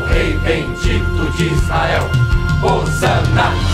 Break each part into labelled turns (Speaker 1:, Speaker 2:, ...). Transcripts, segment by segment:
Speaker 1: ao Rei bendito de Israel. Hosana!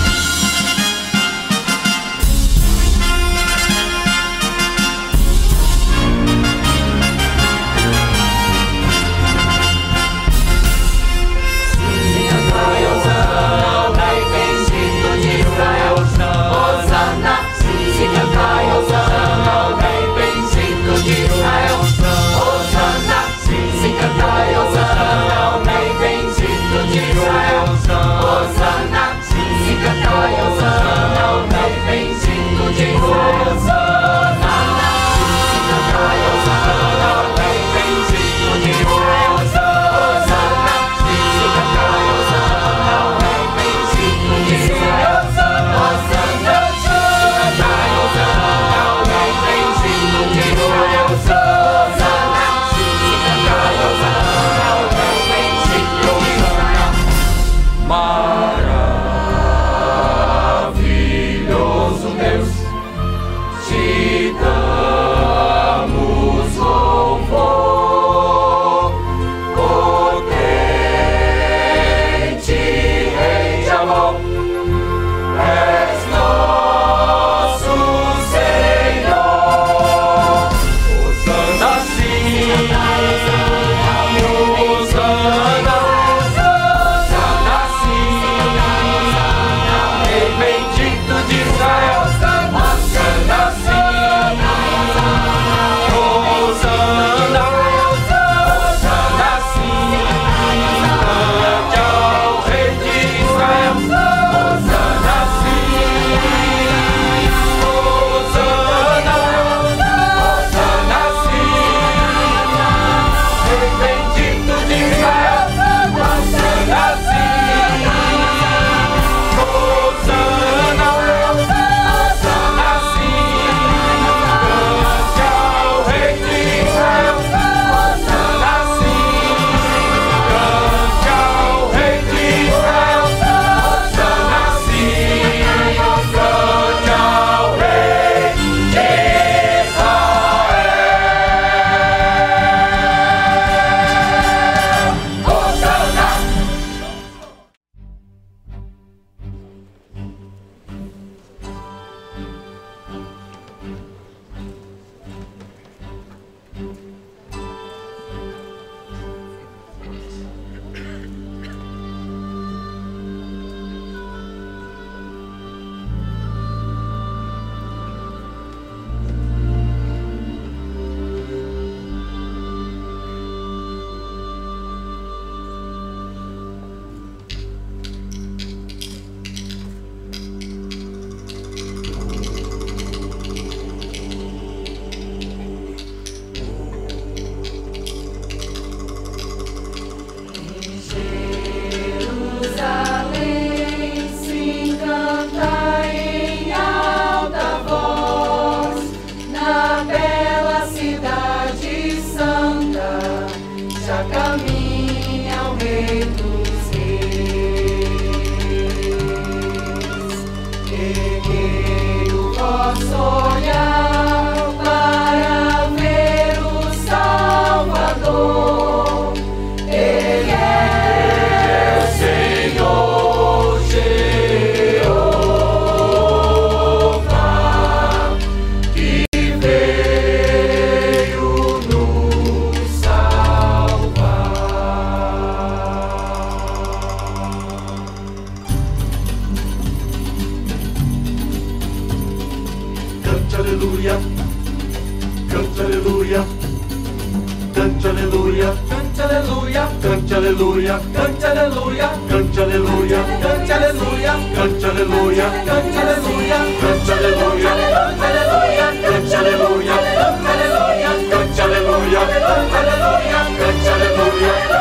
Speaker 2: Yeah.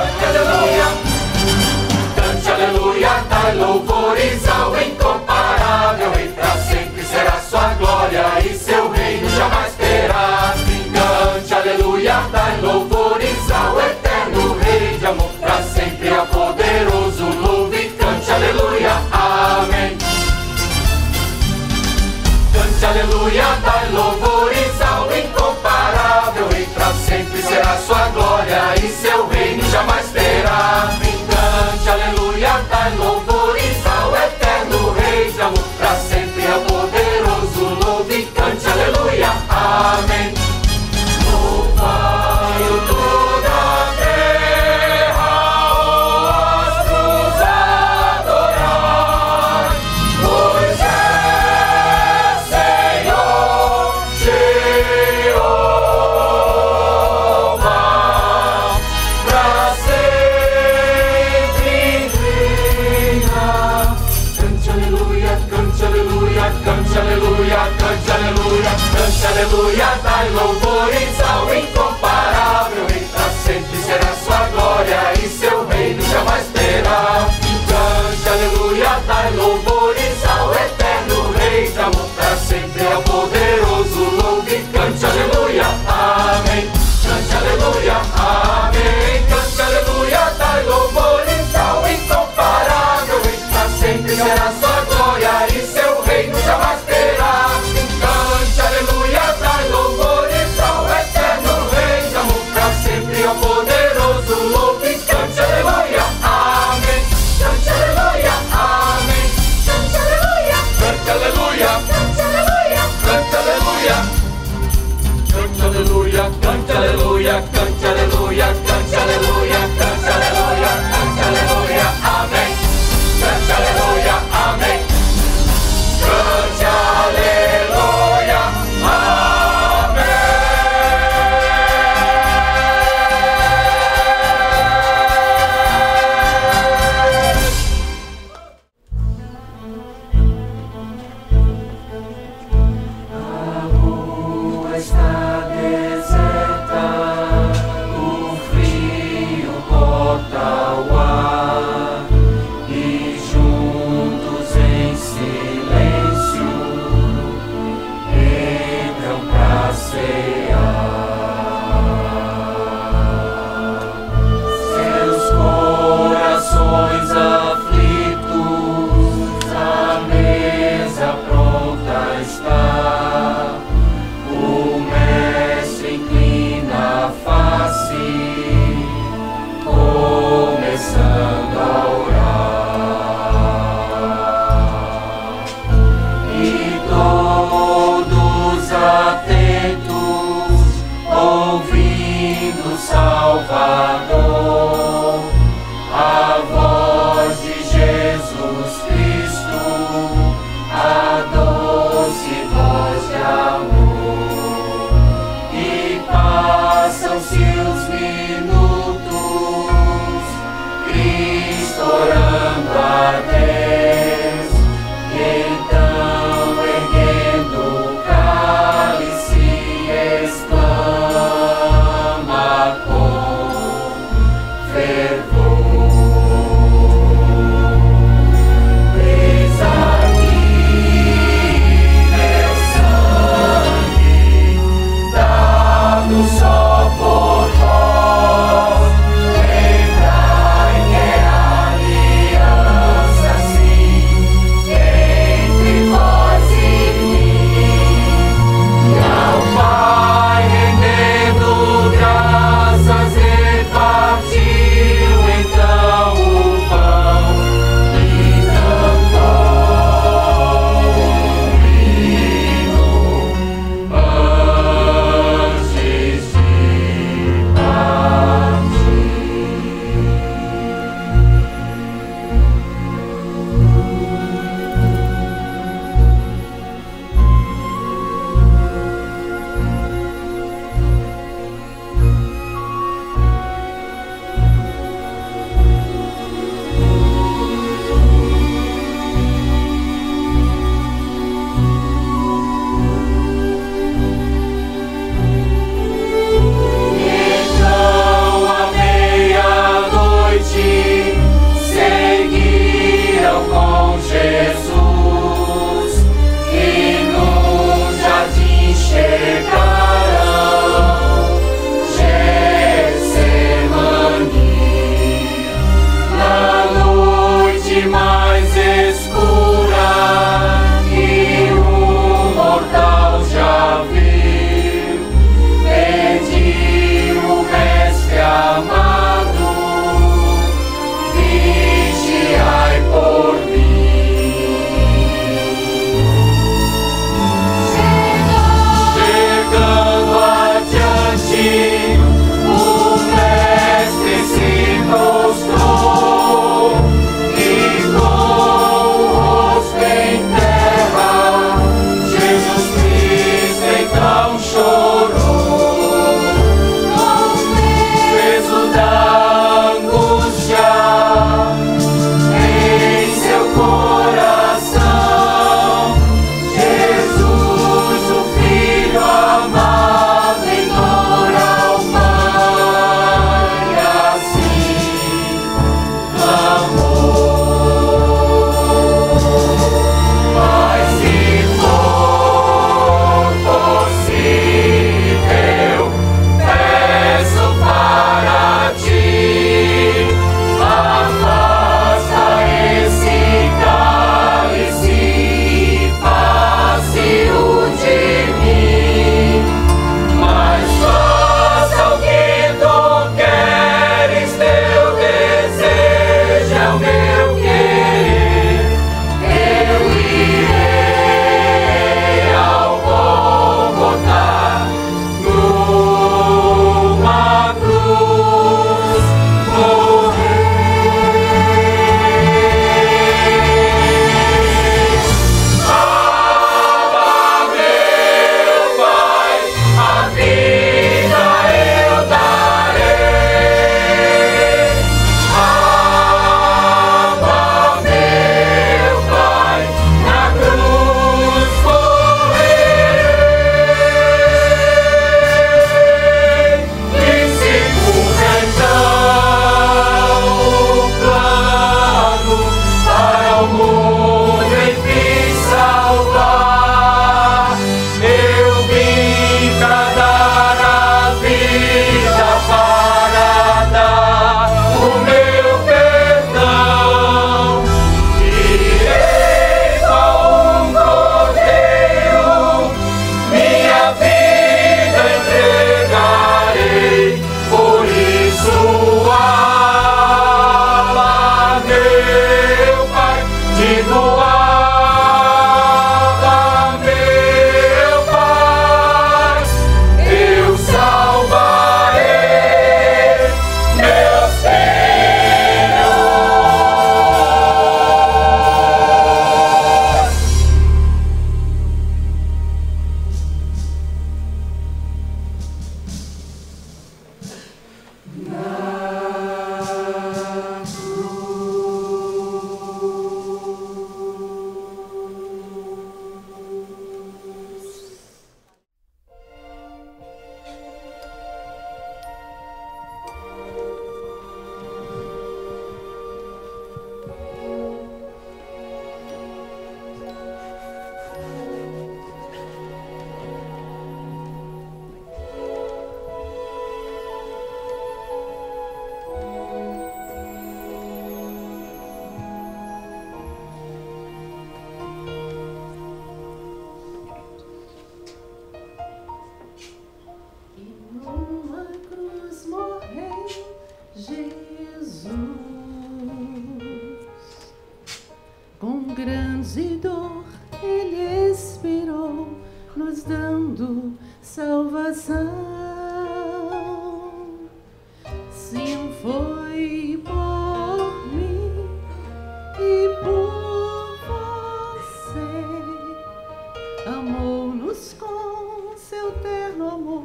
Speaker 2: amor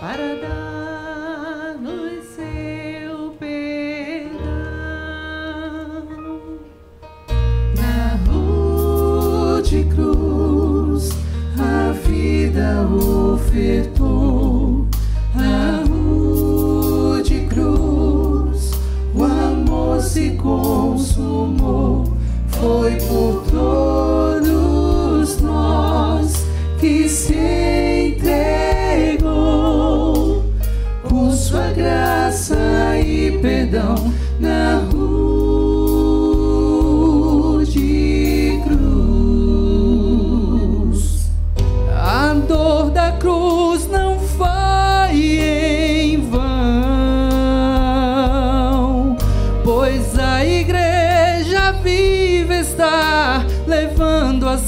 Speaker 2: para dar-nos seu perdão. Na rua de cruz, a vida ofertou. Na rua de cruz, o amor se consumou. Foi por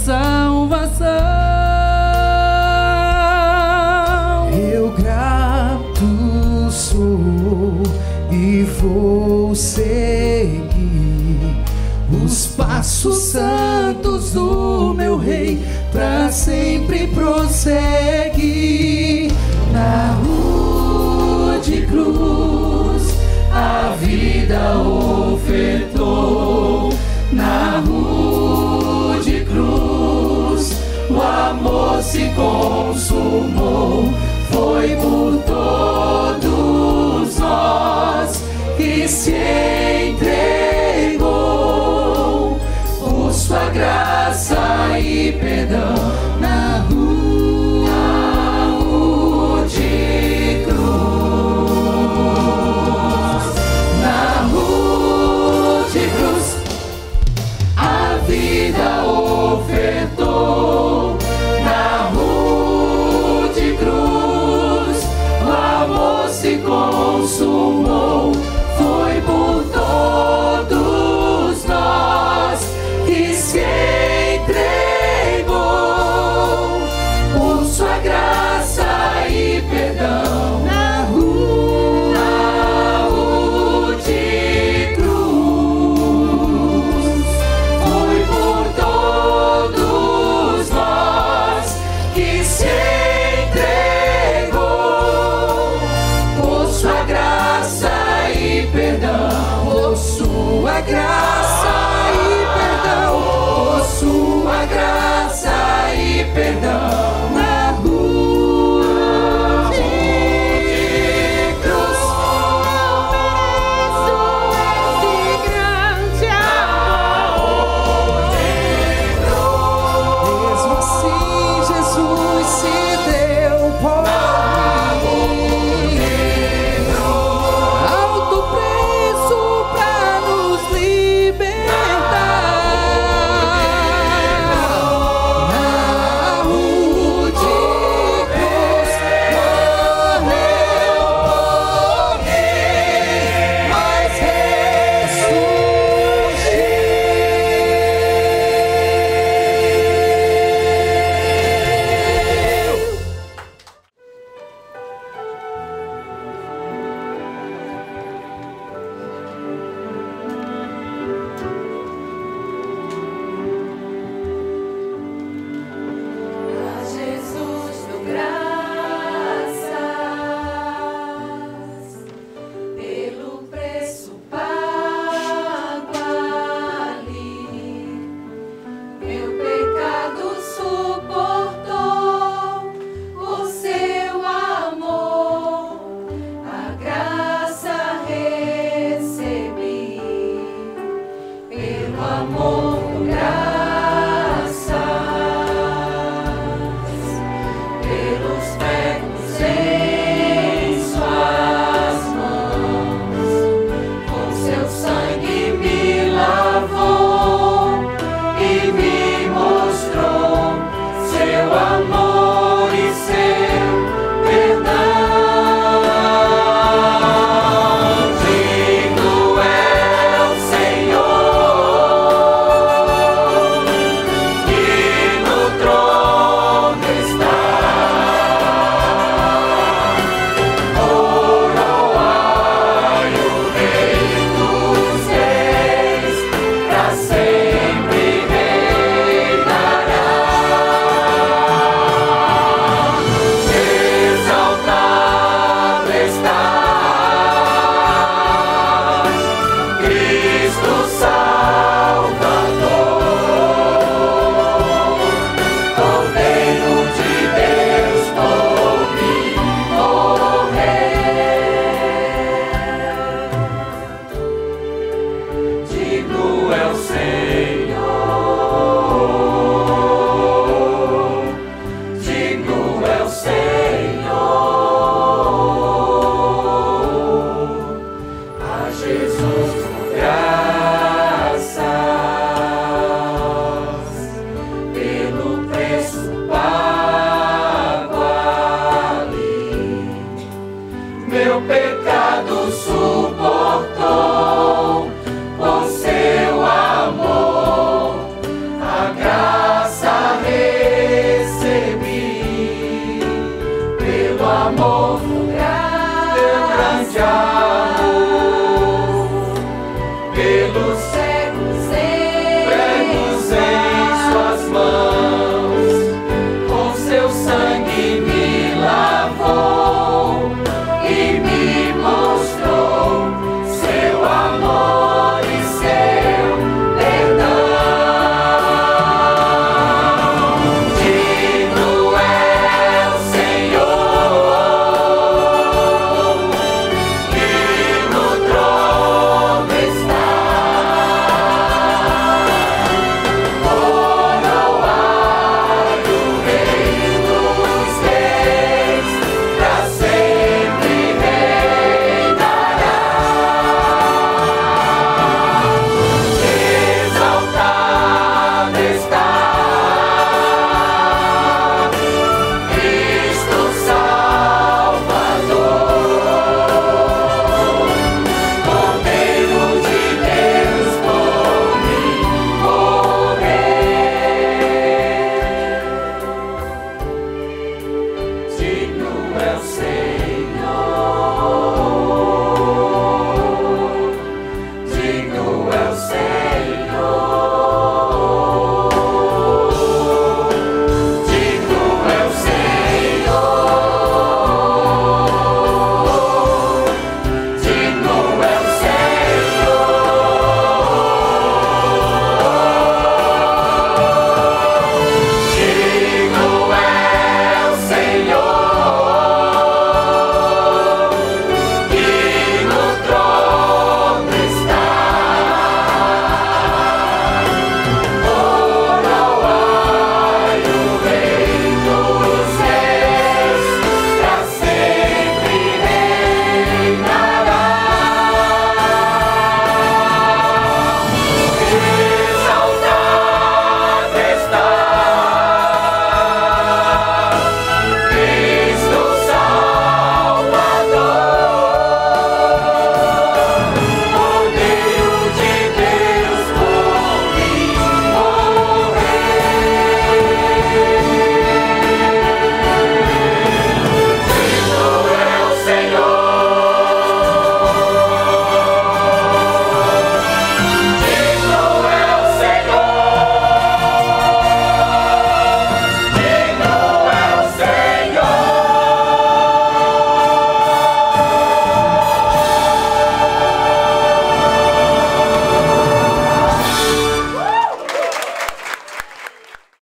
Speaker 2: salvação. Eu grato sou e vou seguir os passos santos do meu rei para sempre prosseguir. consumou foi por todos nós que se entregou por sua graça e perdão.
Speaker 3: both